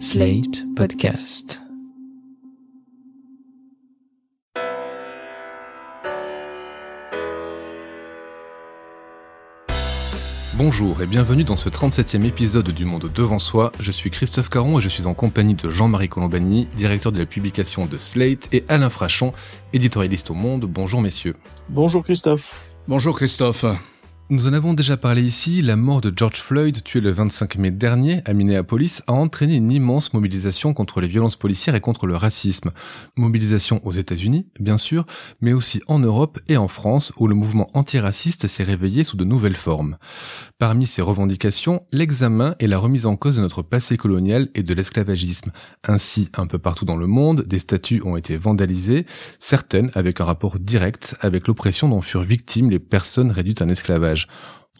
Slate Podcast. Bonjour et bienvenue dans ce 37e épisode du Monde Devant Soi. Je suis Christophe Caron et je suis en compagnie de Jean-Marie Colombani, directeur de la publication de Slate, et Alain Frachon, éditorialiste au Monde. Bonjour messieurs. Bonjour Christophe. Bonjour Christophe. Nous en avons déjà parlé ici, la mort de George Floyd, tué le 25 mai dernier à Minneapolis, a entraîné une immense mobilisation contre les violences policières et contre le racisme. Mobilisation aux États-Unis, bien sûr, mais aussi en Europe et en France, où le mouvement antiraciste s'est réveillé sous de nouvelles formes. Parmi ces revendications, l'examen et la remise en cause de notre passé colonial et de l'esclavagisme. Ainsi, un peu partout dans le monde, des statues ont été vandalisées, certaines avec un rapport direct avec l'oppression dont furent victimes les personnes réduites en esclavage.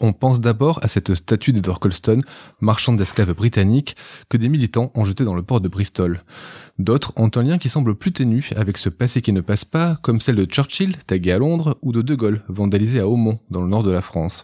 On pense d'abord à cette statue d'Edward Colston, marchand d'esclaves britannique, que des militants ont jeté dans le port de Bristol. D'autres ont un lien qui semble plus ténu avec ce passé qui ne passe pas, comme celle de Churchill, taguée à Londres, ou de De Gaulle, vandalisée à Aumont, dans le nord de la France.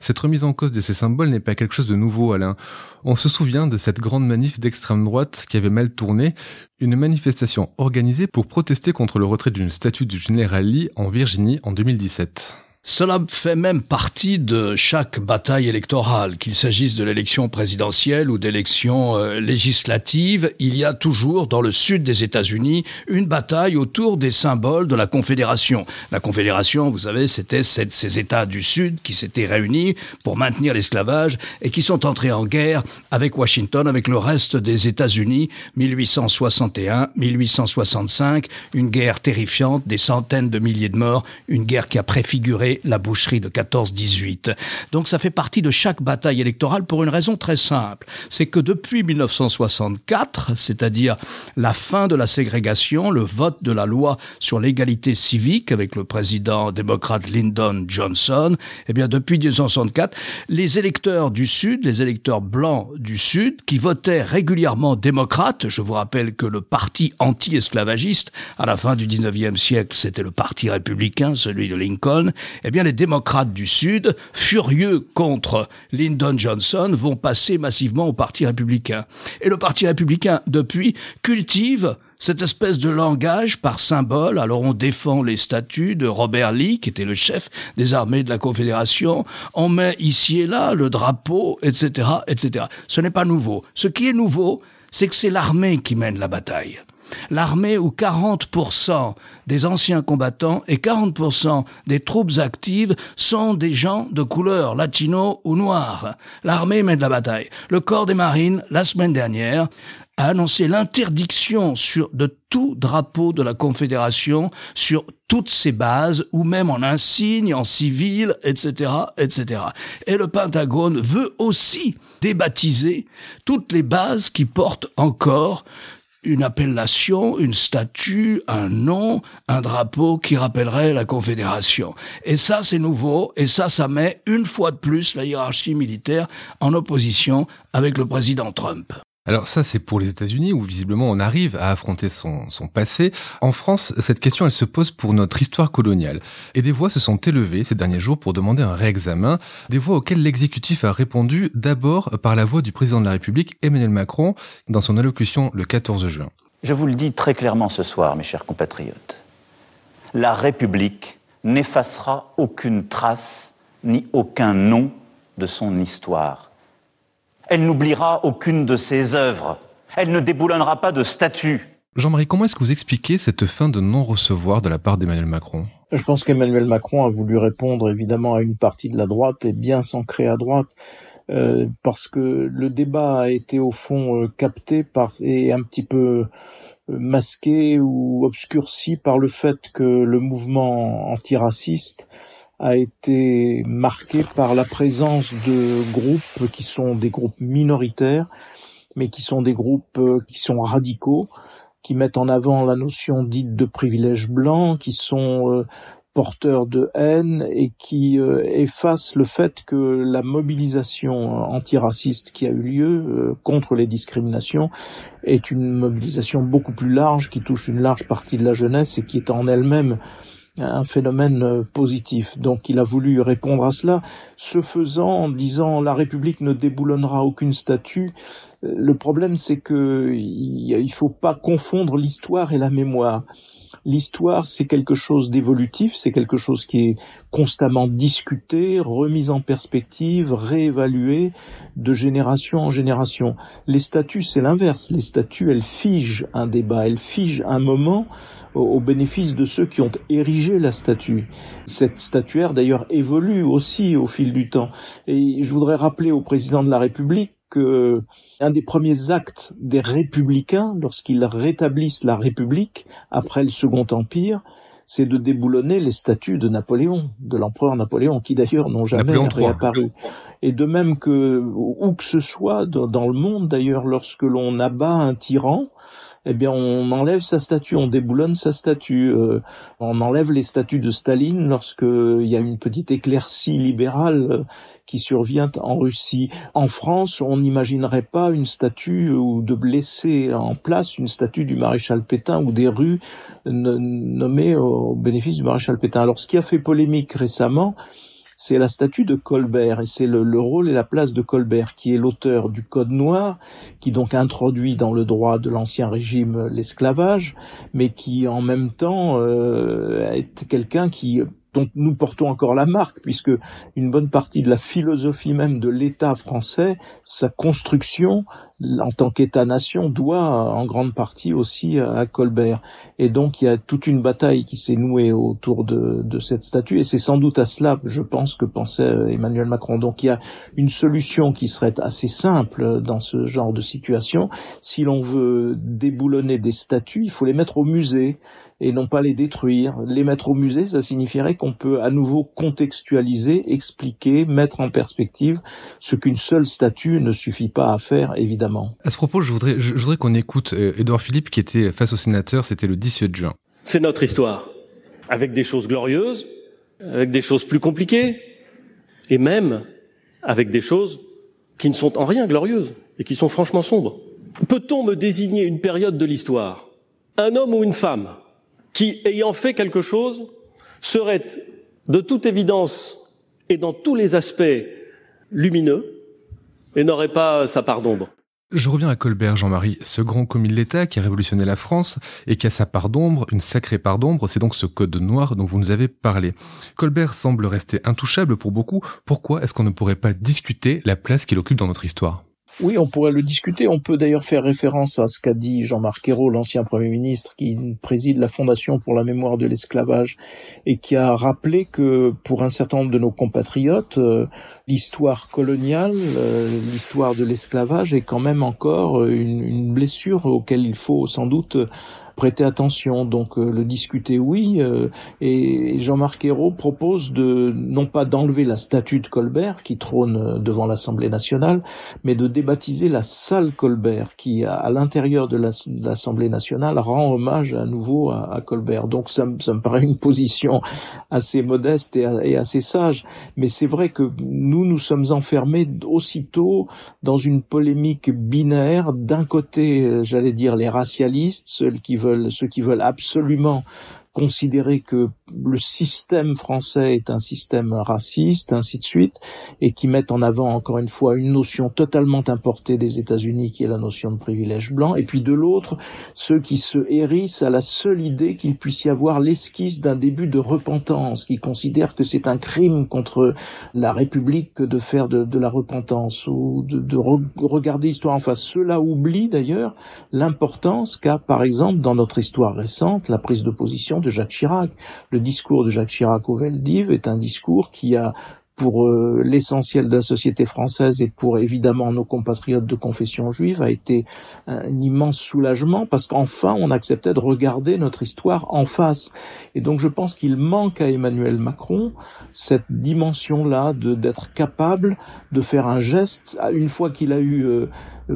Cette remise en cause de ces symboles n'est pas quelque chose de nouveau, Alain. On se souvient de cette grande manif d'extrême droite qui avait mal tourné, une manifestation organisée pour protester contre le retrait d'une statue du général Lee en Virginie en 2017. Cela fait même partie de chaque bataille électorale, qu'il s'agisse de l'élection présidentielle ou d'élections euh, législatives. Il y a toujours dans le sud des États-Unis une bataille autour des symboles de la Confédération. La Confédération, vous savez, c'était ces États du sud qui s'étaient réunis pour maintenir l'esclavage et qui sont entrés en guerre avec Washington, avec le reste des États-Unis, 1861-1865, une guerre terrifiante, des centaines de milliers de morts, une guerre qui a préfiguré la boucherie de 14-18. Donc ça fait partie de chaque bataille électorale pour une raison très simple. C'est que depuis 1964, c'est-à-dire la fin de la ségrégation, le vote de la loi sur l'égalité civique avec le président démocrate Lyndon Johnson, eh bien depuis 1964, les électeurs du Sud, les électeurs blancs du Sud, qui votaient régulièrement démocrates, je vous rappelle que le parti anti-esclavagiste, à la fin du 19e siècle, c'était le parti républicain, celui de Lincoln, eh bien les démocrates du Sud, furieux contre Lyndon Johnson, vont passer massivement au Parti républicain. Et le Parti républicain, depuis, cultive cette espèce de langage par symbole. Alors on défend les statuts de Robert Lee, qui était le chef des armées de la Confédération. On met ici et là le drapeau, etc., etc. Ce n'est pas nouveau. Ce qui est nouveau, c'est que c'est l'armée qui mène la bataille l'armée où 40% des anciens combattants et 40% des troupes actives sont des gens de couleur latino ou noire. L'armée mène la bataille. Le corps des marines, la semaine dernière, a annoncé l'interdiction de tout drapeau de la Confédération sur toutes ses bases, ou même en insigne, en civil, etc., etc. Et le Pentagone veut aussi débaptiser toutes les bases qui portent encore une appellation, une statue, un nom, un drapeau qui rappellerait la Confédération. Et ça, c'est nouveau, et ça, ça met une fois de plus la hiérarchie militaire en opposition avec le président Trump. Alors ça, c'est pour les États-Unis où visiblement on arrive à affronter son, passé. En France, cette question, elle se pose pour notre histoire coloniale. Et des voix se sont élevées ces derniers jours pour demander un réexamen, des voix auxquelles l'exécutif a répondu d'abord par la voix du président de la République, Emmanuel Macron, dans son allocution le 14 juin. Je vous le dis très clairement ce soir, mes chers compatriotes. La République n'effacera aucune trace ni aucun nom de son histoire elle n'oubliera aucune de ses œuvres. Elle ne déboulonnera pas de statues. Jean-Marie, comment est-ce que vous expliquez cette fin de non-recevoir de la part d'Emmanuel Macron? Je pense qu'Emmanuel Macron a voulu répondre évidemment à une partie de la droite et bien s'ancrer à droite. Euh, parce que le débat a été au fond euh, capté par et un petit peu euh, masqué ou obscurci par le fait que le mouvement antiraciste a été marqué par la présence de groupes qui sont des groupes minoritaires, mais qui sont des groupes euh, qui sont radicaux, qui mettent en avant la notion dite de privilège blanc, qui sont euh, porteurs de haine et qui euh, effacent le fait que la mobilisation antiraciste qui a eu lieu contre les discriminations est une mobilisation beaucoup plus large qui touche une large partie de la jeunesse et qui est en elle-même un phénomène euh, positif. Donc il a voulu répondre à cela, ce faisant en disant la République ne déboulonnera aucune statue. Le problème c'est que il faut pas confondre l'histoire et la mémoire. L'histoire, c'est quelque chose d'évolutif, c'est quelque chose qui est constamment discuté, remis en perspective, réévalué de génération en génération. Les statuts, c'est l'inverse. Les statuts, elles figent un débat, elles figent un moment au, bénéfice de ceux qui ont érigé la statue. Cette statuaire, d'ailleurs, évolue aussi au fil du temps. Et je voudrais rappeler au président de la République que un des premiers actes des républicains, lorsqu'ils rétablissent la République après le Second Empire, c'est de déboulonner les statues de Napoléon, de l'empereur Napoléon, qui d'ailleurs n'ont jamais réapparu. Et de même que où que ce soit dans le monde, d'ailleurs, lorsque l'on abat un tyran, eh bien on enlève sa statue, on déboulonne sa statue, euh, on enlève les statues de Staline lorsque il y a une petite éclaircie libérale euh, qui survient en Russie. En France, on n'imaginerait pas une statue ou de blesser en place une statue du maréchal Pétain ou des rues nommées au bénéfice du maréchal Pétain. Alors ce qui a fait polémique récemment, c'est la statue de Colbert et c'est le, rôle et la place de Colbert qui est l'auteur du Code noir, qui donc introduit dans le droit de l'ancien régime l'esclavage, mais qui en même temps euh, est quelqu'un qui dont nous portons encore la marque, puisque une bonne partie de la philosophie même de l'État français, sa construction en tant qu'État-nation, doit en grande partie aussi à Colbert. Et donc il y a toute une bataille qui s'est nouée autour de, de cette statue, et c'est sans doute à cela, je pense, que pensait euh, Emmanuel Macron. Donc il y a une solution qui serait assez simple dans ce genre de situation. Si l'on veut déboulonner des statues, il faut les mettre au musée et non pas les détruire. Les mettre au musée, ça signifierait qu'on peut à nouveau contextualiser, expliquer, mettre en perspective ce qu'une seule statue ne suffit pas à faire, évidemment. À ce propos, je voudrais, je voudrais qu'on écoute Edouard Philippe qui était face au sénateur, c'était le 17 juin. C'est notre histoire, avec des choses glorieuses, avec des choses plus compliquées, et même avec des choses qui ne sont en rien glorieuses et qui sont franchement sombres. Peut-on me désigner une période de l'histoire, un homme ou une femme, qui, ayant fait quelque chose, serait de toute évidence et dans tous les aspects lumineux et n'aurait pas sa part d'ombre? Je reviens à Colbert, Jean-Marie, ce grand commis de l'État qui a révolutionné la France et qui a sa part d'ombre, une sacrée part d'ombre, c'est donc ce code noir dont vous nous avez parlé. Colbert semble rester intouchable pour beaucoup. Pourquoi est-ce qu'on ne pourrait pas discuter la place qu'il occupe dans notre histoire? Oui, on pourrait le discuter. On peut d'ailleurs faire référence à ce qu'a dit Jean-Marc Ayrault, l'ancien Premier ministre, qui préside la Fondation pour la mémoire de l'esclavage, et qui a rappelé que pour un certain nombre de nos compatriotes, euh, l'histoire coloniale, euh, l'histoire de l'esclavage est quand même encore une, une blessure auquel il faut sans doute prêter attention, donc euh, le discuter oui. Euh, et Jean-Marc Ayrault propose de non pas d'enlever la statue de Colbert qui trône euh, devant l'Assemblée nationale, mais de débaptiser la salle Colbert qui, à, l'intérieur de l'Assemblée nationale, rend hommage à nouveau à, Colbert. Donc ça, ça, me paraît une position assez modeste et, et assez sage. Mais c'est vrai que nous, nous sommes enfermés aussitôt dans une polémique binaire. D'un côté, j'allais dire les racialistes, ceux qui veulent ceux qui veulent absolument considérer que le système français est un système raciste, ainsi de suite, et qui mettent en avant encore une fois une notion totalement importée des États-Unis qui est la notion de privilège blanc, et puis de l'autre, ceux qui se hérissent à la seule idée qu'il puisse y avoir l'esquisse d'un début de repentance, qui considèrent que c'est un crime contre la République que de faire de, la repentance ou de, de regarder l'histoire en face. Cela oublie d'ailleurs l'importance qu'a, par exemple, dans notre histoire récente, la prise de position de Jacques Chirac. Le discours de Jacques Chirac au Veldiv est un discours qui a pour euh, l'essentiel de la société française et pour évidemment nos compatriotes de confession juive a été un immense soulagement parce qu'enfin on acceptait de regarder notre histoire en face. Et donc je pense qu'il manque à Emmanuel Macron cette dimension-là de d'être capable de faire un geste une fois qu'il a eu euh,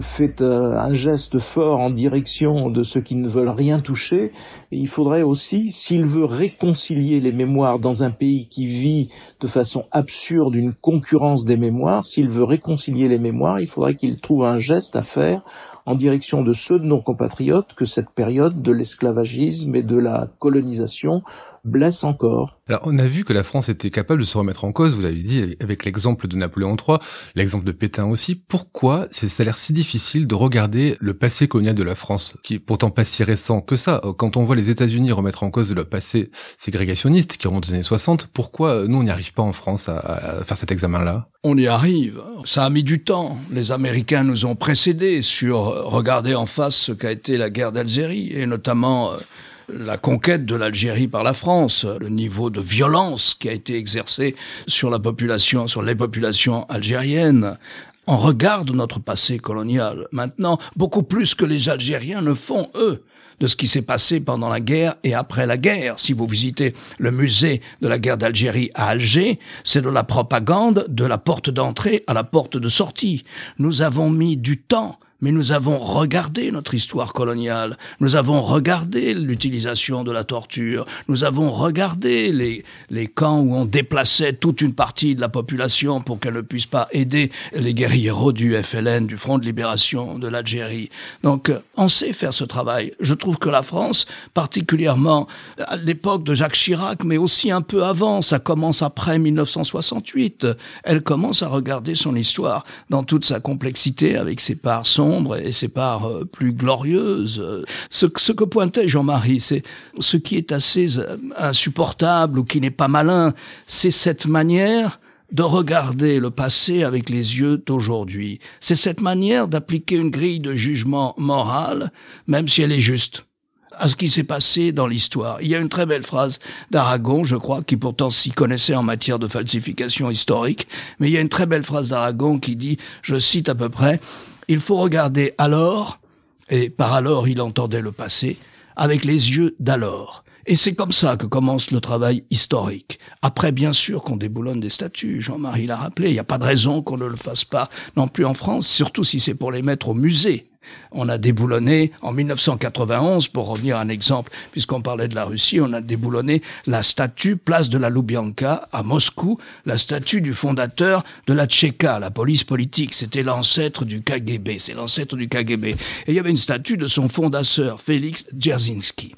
fait euh, un geste fort en direction de ceux qui ne veulent rien toucher. il faudrait aussi, s'il veut réconcilier les mémoires dans un pays qui vit de façon absurde une concurrence des mémoires, s'il veut réconcilier les mémoires, il faudrait qu'il trouve un geste à faire en direction de ceux de nos compatriotes que cette période de l'esclavagisme et de la colonisation blesse encore. Alors, on a vu que la France était capable de se remettre en cause, vous l'avez dit, avec l'exemple de Napoléon III, l'exemple de Pétain aussi. Pourquoi ça a l'air si difficile de regarder le passé colonial de la France, qui est pourtant pas si récent que ça? Quand on voit les États-Unis remettre en cause le passé ségrégationniste qui remonte aux années 60, pourquoi nous, on n'y arrive pas en France à, à faire cet examen-là? On y arrive. Ça a mis du temps. Les Américains nous ont précédés sur regarder en face ce qu'a été la guerre d'Algérie, et notamment euh, la conquête de l'Algérie par la France, le niveau de violence qui a été exercé sur la population, sur les populations algériennes. On regarde notre passé colonial maintenant beaucoup plus que les Algériens ne font eux de ce qui s'est passé pendant la guerre et après la guerre. Si vous visitez le musée de la guerre d'Algérie à Alger, c'est de la propagande de la porte d'entrée à la porte de sortie. Nous avons mis du temps mais nous avons regardé notre histoire coloniale, nous avons regardé l'utilisation de la torture, nous avons regardé les, les camps où on déplaçait toute une partie de la population pour qu'elle ne puisse pas aider les guerrieros du FLN, du Front de Libération de l'Algérie. Donc, on sait faire ce travail. Je trouve que la France, particulièrement à l'époque de Jacques Chirac, mais aussi un peu avant, ça commence après 1968, elle commence à regarder son histoire dans toute sa complexité avec ses parts et ses parts euh, plus glorieuses. Ce, ce que pointait Jean-Marie, c'est ce qui est assez euh, insupportable ou qui n'est pas malin, c'est cette manière de regarder le passé avec les yeux d'aujourd'hui. C'est cette manière d'appliquer une grille de jugement moral, même si elle est juste à ce qui s'est passé dans l'histoire. Il y a une très belle phrase d'Aragon, je crois, qui pourtant s'y connaissait en matière de falsification historique, mais il y a une très belle phrase d'Aragon qui dit, je cite à peu près, il faut regarder alors, et par alors il entendait le passé, avec les yeux d'alors. Et c'est comme ça que commence le travail historique. Après, bien sûr, qu'on déboulonne des statues, Jean-Marie l'a rappelé, il n'y a pas de raison qu'on ne le fasse pas non plus en France, surtout si c'est pour les mettre au musée. On a déboulonné en 1991, pour revenir à un exemple, puisqu'on parlait de la Russie, on a déboulonné la statue place de la Loubianka à Moscou, la statue du fondateur de la Tchéka, la police politique. C'était l'ancêtre du KGB, c'est l'ancêtre du KGB. Et il y avait une statue de son fondateur, Félix Dzerzhinsky.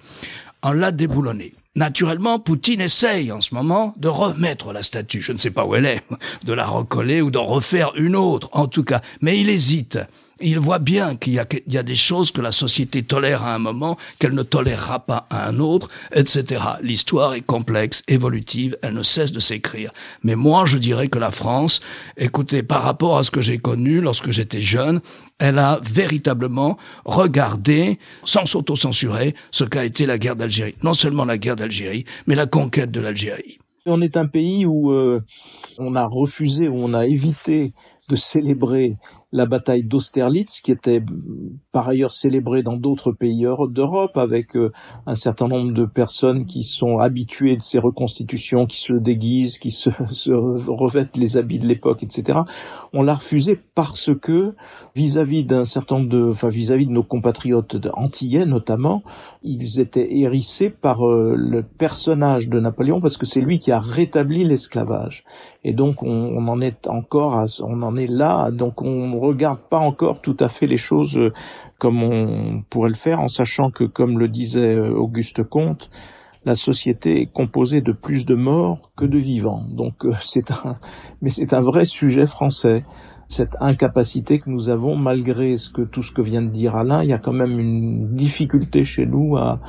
On l'a déboulonné. Naturellement, Poutine essaye en ce moment de remettre la statue. Je ne sais pas où elle est, de la recoller ou d'en refaire une autre, en tout cas. Mais il hésite il voit bien qu'il y, a, des choses que la société tolère à un moment, qu'elle ne tolérera pas à un autre, etc. L'histoire est complexe, évolutive, elle ne cesse de s'écrire. Mais moi, je dirais que la France, écoutez, par rapport à ce que j'ai connu lorsque j'étais jeune, elle a véritablement regardé, sans s'auto-censurer, ce qu'a été la guerre d'Algérie. Non seulement la guerre d'Algérie, mais la conquête de l'Algérie. On est un pays où euh, on a refusé, où on a évité de célébrer la bataille d'Austerlitz, qui était par ailleurs célébrée dans d'autres pays d'Europe, avec euh, un certain nombre de personnes qui sont habituées de ces reconstitutions, qui se déguisent, qui se, revêtent les habits de l'époque, etc. On l'a refusé parce que vis-à-vis d'un certain nombre de, enfin vis-à-vis de nos compatriotes antillais notamment, ils étaient hérissés par euh, le personnage de Napoléon parce que c'est lui qui a rétabli l'esclavage. Et donc on, on, en est encore, à, on en est là, donc on regarde pas encore tout à fait les choses euh, comme on pourrait le faire, en sachant que, comme le disait euh, Auguste Comte, la société est composée de plus de morts que de vivants. Donc euh, c'est un, mais c'est un vrai sujet français cette incapacité que nous avons, malgré ce que tout ce que vient de dire Alain, il y a quand même une difficulté chez nous à,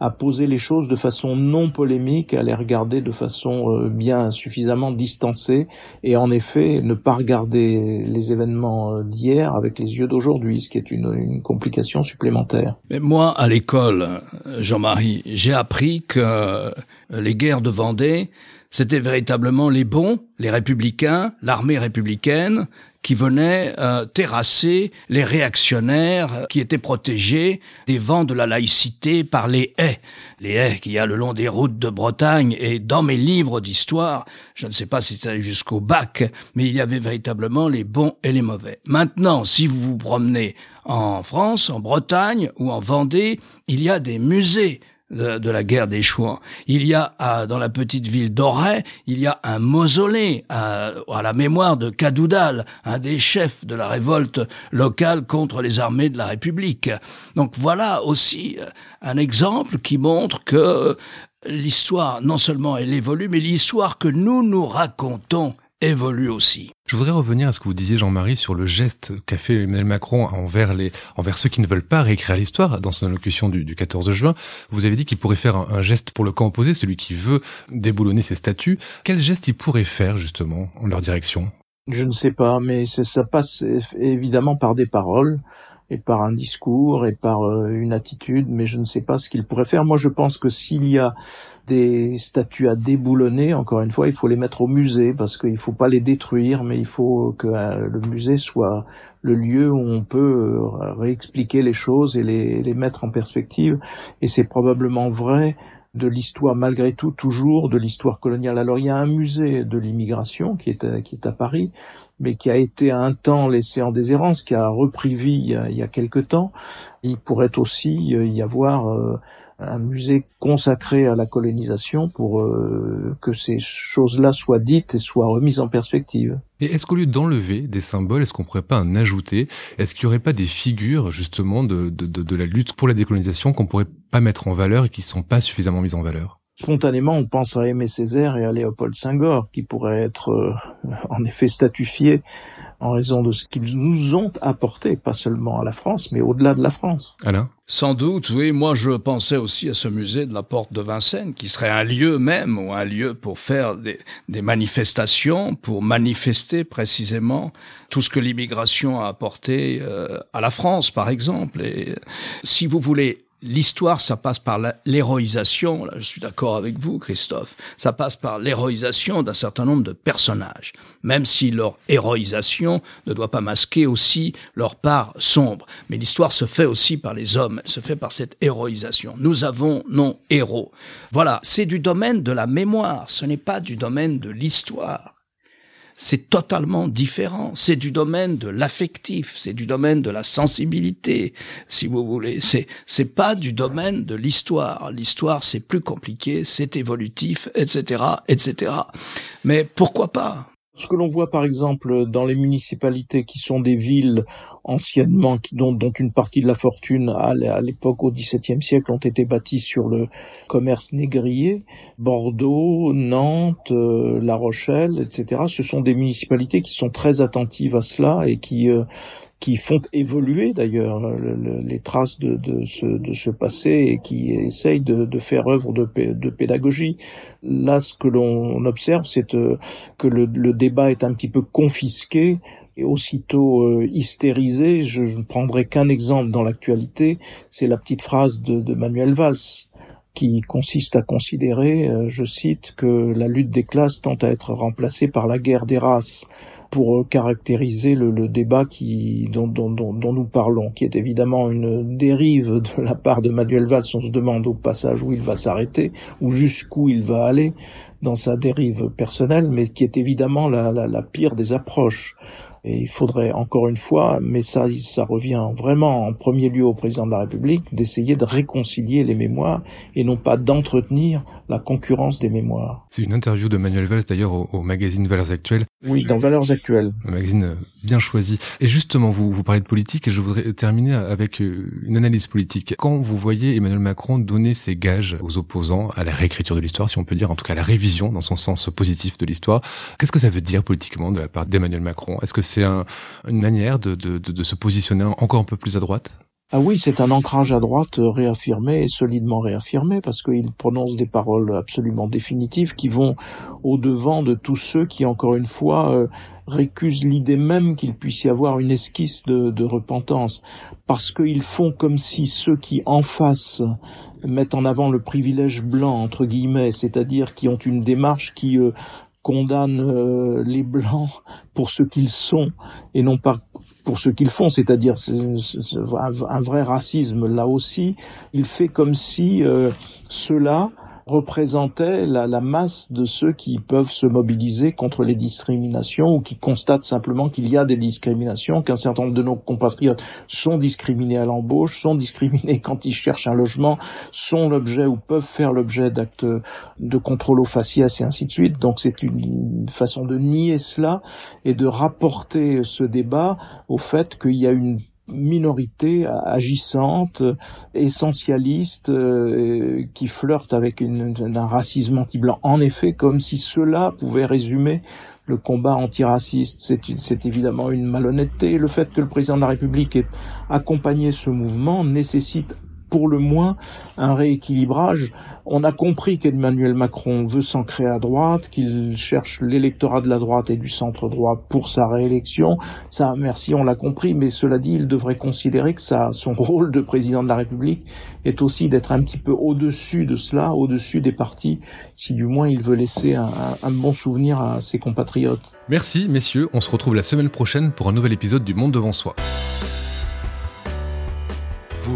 à poser les choses de façon non polémique, à les regarder de façon euh, bien suffisamment distancée, et en effet ne pas regarder les événements euh, d'hier avec les yeux d'aujourd'hui, ce qui est une, une complication supplémentaire. Mais moi, à l'école, Jean-Marie, j'ai appris que les guerres de Vendée, c'était véritablement les bons, les républicains, l'armée républicaine, qui venaient euh, terrasser les réactionnaires qui étaient protégés des vents de la laïcité par les haies. Les haies qu'il y a le long des routes de Bretagne et dans mes livres d'histoire, je ne sais pas si c'était jusqu'au bac, mais il y avait véritablement les bons et les mauvais. Maintenant, si vous vous promenez en France, en Bretagne ou en Vendée, il y a des musées de, la guerre des Chouans. Il y a dans la petite ville d'Auray, il y a un mausolée à, la mémoire de Cadoudal, un des chefs de la révolte locale contre les armées de la République. Donc voilà aussi euh, un exemple qui montre que l'histoire, non seulement elle évolue, mais l'histoire que nous nous racontons évolue aussi. Je voudrais revenir à ce que vous disiez, Jean-Marie, sur le geste qu'a fait Emmanuel Macron envers les, envers ceux qui ne veulent pas réécrire l'histoire dans son allocution du, du 14 juin. Vous avez dit qu'il pourrait faire un, geste pour le camp opposé, celui qui veut déboulonner ses statuts. Quel geste il pourrait faire, justement, en leur direction? Je ne sais pas, mais ça passe évidemment par des paroles et par un discours et par euh, une attitude, mais je ne sais pas ce qu'il pourrait faire. Moi, je pense que s'il y a des statues à déboulonner, encore une fois, il faut les mettre au musée parce qu'il ne faut pas les détruire, mais il faut que euh, le musée soit le lieu où on peut euh, réexpliquer les choses et les, les mettre en perspective. Et c'est probablement vrai de l'histoire malgré tout toujours de l'histoire coloniale. Alors il y a un musée de l'immigration qui est à, qui est à Paris, mais qui a été un temps laissé en déshérence, qui a repris vie il y a, il quelque temps. Il pourrait aussi euh, y avoir euh, un musée consacré à la colonisation pour euh, que ces choses-là soient dites et soient remises en perspective. Et est-ce qu'au lieu d'enlever des symboles, est-ce qu'on pourrait pas en ajouter? Est-ce qu'il y aurait pas des figures justement de, de, de, de la lutte pour la décolonisation qu'on pourrait pas mettre en valeur et qui sont pas suffisamment mises en valeur? Spontanément, on pense à Aimé Césaire et à Léopold Senghor, qui pourraient être euh, en effet statufiés en raison de ce qu'ils nous ont apporté, pas seulement à la France, mais au-delà de la France. Alain Sans doute, oui. Moi, je pensais aussi à ce musée de la Porte de Vincennes, qui serait un lieu même, ou un lieu pour faire des, des manifestations, pour manifester précisément tout ce que l'immigration a apporté euh, à la France, par exemple. Et si vous voulez l'histoire, ça passe par l'héroïsation, là je suis d'accord avec vous Christophe, ça passe par l'héroïsation d'un certain nombre de personnages, même si leur héroïsation ne doit pas masquer aussi leur part sombre. Mais l'histoire se fait aussi par les hommes, elle se fait par cette héroïsation. Nous avons nos héros. Voilà, c'est du domaine de la mémoire, ce n'est pas du domaine de l'histoire c'est totalement différent. C'est du domaine de l'affectif, c'est du domaine de la sensibilité, si vous voulez. C'est c'est pas du domaine de l'histoire. L'histoire c'est plus compliqué, c'est évolutif, etc., etc. Mais pourquoi pas? Ce que l'on voit par exemple dans les municipalités qui sont des villes anciennement, dont, dont une partie de la fortune à l'époque au XVIIe siècle ont été bâties sur le commerce négrier, Bordeaux, Nantes, euh, La Rochelle, etc. Ce sont des municipalités qui sont très attentives à cela et qui euh, qui font évoluer d'ailleurs les traces de, de, ce, de ce passé et qui essayent de, de faire œuvre de, de, pédagogie. Là, ce que l'on observe, c'est euh, que le, le, débat est un petit peu confisqué et aussitôt euh, hystérisé. Je, ne prendrai qu'un exemple dans l'actualité, c'est la petite phrase de, de Manuel Valls qui consiste à considérer, euh, je cite, que la lutte des classes tend à être remplacée par la guerre des races pour euh, caractériser le, le débat qui, dont, dont, dont, dont, nous parlons, qui est évidemment une dérive de la part de Manuel Valls. On se demande au passage où il va s'arrêter, ou jusqu'où il va aller dans sa dérive personnelle, mais qui est évidemment la, la, la pire des approches. Et il faudrait encore une fois, mais ça, ça revient vraiment en premier lieu au président de la République, d'essayer de réconcilier les mémoires et non pas d'entretenir la concurrence des mémoires. C'est une interview de Manuel Valls d'ailleurs au, magazine Valeurs Actuelles. Oui, dans Valeurs Actuelles. Un magazine euh, bien choisi. Et justement, vous, vous parlez de politique et je voudrais terminer avec euh, une analyse politique. Quand vous voyez Emmanuel Macron donner ses gages aux opposants à la réécriture de l'histoire, si on peut dire, en tout cas à la révision dans son sens positif de l'histoire, qu'est-ce que ça veut dire politiquement de la part d'Emmanuel Macron? Est-ce que c'est une manière de, se positionner encore un peu plus à droite? Ah oui, c'est un ancrage à droite réaffirmé et solidement réaffirmé parce qu'il prononce des paroles absolument définitives qui vont au devant de tous ceux qui, encore une fois, euh, récusent l'idée même qu'il puisse y avoir une esquisse de, de repentance. Parce qu'ils font comme si ceux qui en face mettent en avant le privilège blanc entre guillemets, c'est-à-dire qui ont une démarche qui euh, condamne euh, les blancs pour ce qu'ils sont et non pas pour ce qu'ils font, c'est-à-dire un vrai racisme là aussi. Il fait comme si euh, ceux-là représentait la, la, masse de ceux qui peuvent se mobiliser contre les discriminations ou qui constatent simplement qu'il y a des discriminations, qu'un certain nombre de nos compatriotes sont discriminés à l'embauche, sont discriminés quand ils cherchent un logement, sont l'objet ou peuvent faire l'objet d'actes de contrôle au faciès et ainsi de suite. Donc c'est une façon de nier cela et de rapporter ce débat au fait qu'il y a une minorité agissante, essentialiste, euh, qui flirte avec un racisme anti-blanc. En effet, comme si cela pouvait résumer le combat antiraciste. C'est évidemment une malhonnêteté. Le fait que le président de la République ait accompagné ce mouvement nécessite pour le moins un rééquilibrage. On a compris qu'Emmanuel Macron veut s'ancrer à droite, qu'il cherche l'électorat de la droite et du centre droit pour sa réélection. Ça, merci, on l'a compris, mais cela dit, il devrait considérer que ça, son rôle de président de la République est aussi d'être un petit peu au-dessus de cela, au-dessus des partis, si du moins il veut laisser un, un bon souvenir à ses compatriotes. Merci, messieurs. On se retrouve la semaine prochaine pour un nouvel épisode du Monde devant soi.